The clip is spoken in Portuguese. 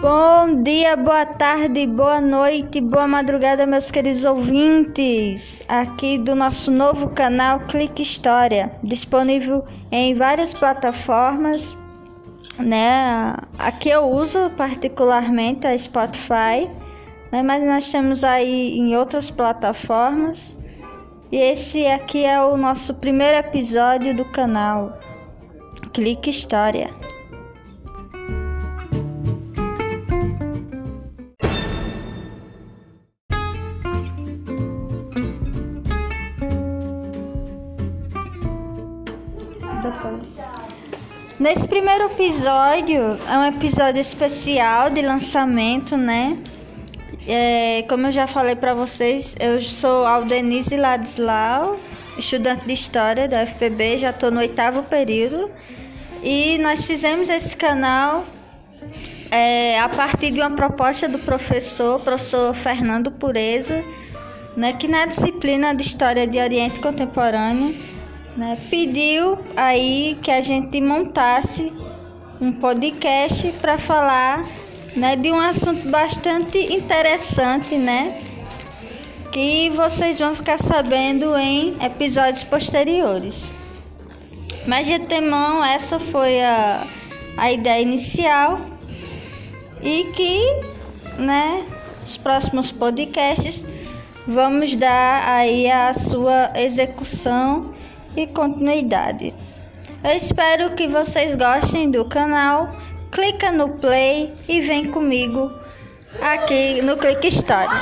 Bom dia, boa tarde, boa noite, boa madrugada, meus queridos ouvintes, aqui do nosso novo canal Clique História, disponível em várias plataformas, né? Aqui eu uso particularmente a Spotify, né? Mas nós temos aí em outras plataformas. E esse aqui é o nosso primeiro episódio do canal Clique História. Depois. Nesse primeiro episódio, é um episódio especial de lançamento, né? É, como eu já falei para vocês, eu sou Aldenise Ladislau, estudante de História da FPB, já estou no oitavo período. E nós fizemos esse canal é, a partir de uma proposta do professor, professor Fernando Pureza, né, que na disciplina de História de Oriente Contemporâneo né, pediu aí que a gente montasse um podcast para falar né, de um assunto bastante interessante, né? Que vocês vão ficar sabendo em episódios posteriores. Mas de antemão, essa foi a, a ideia inicial e que, né, os próximos podcasts vamos dar aí a sua execução e continuidade. Eu espero que vocês gostem do canal. Clica no play e vem comigo aqui no Clique História.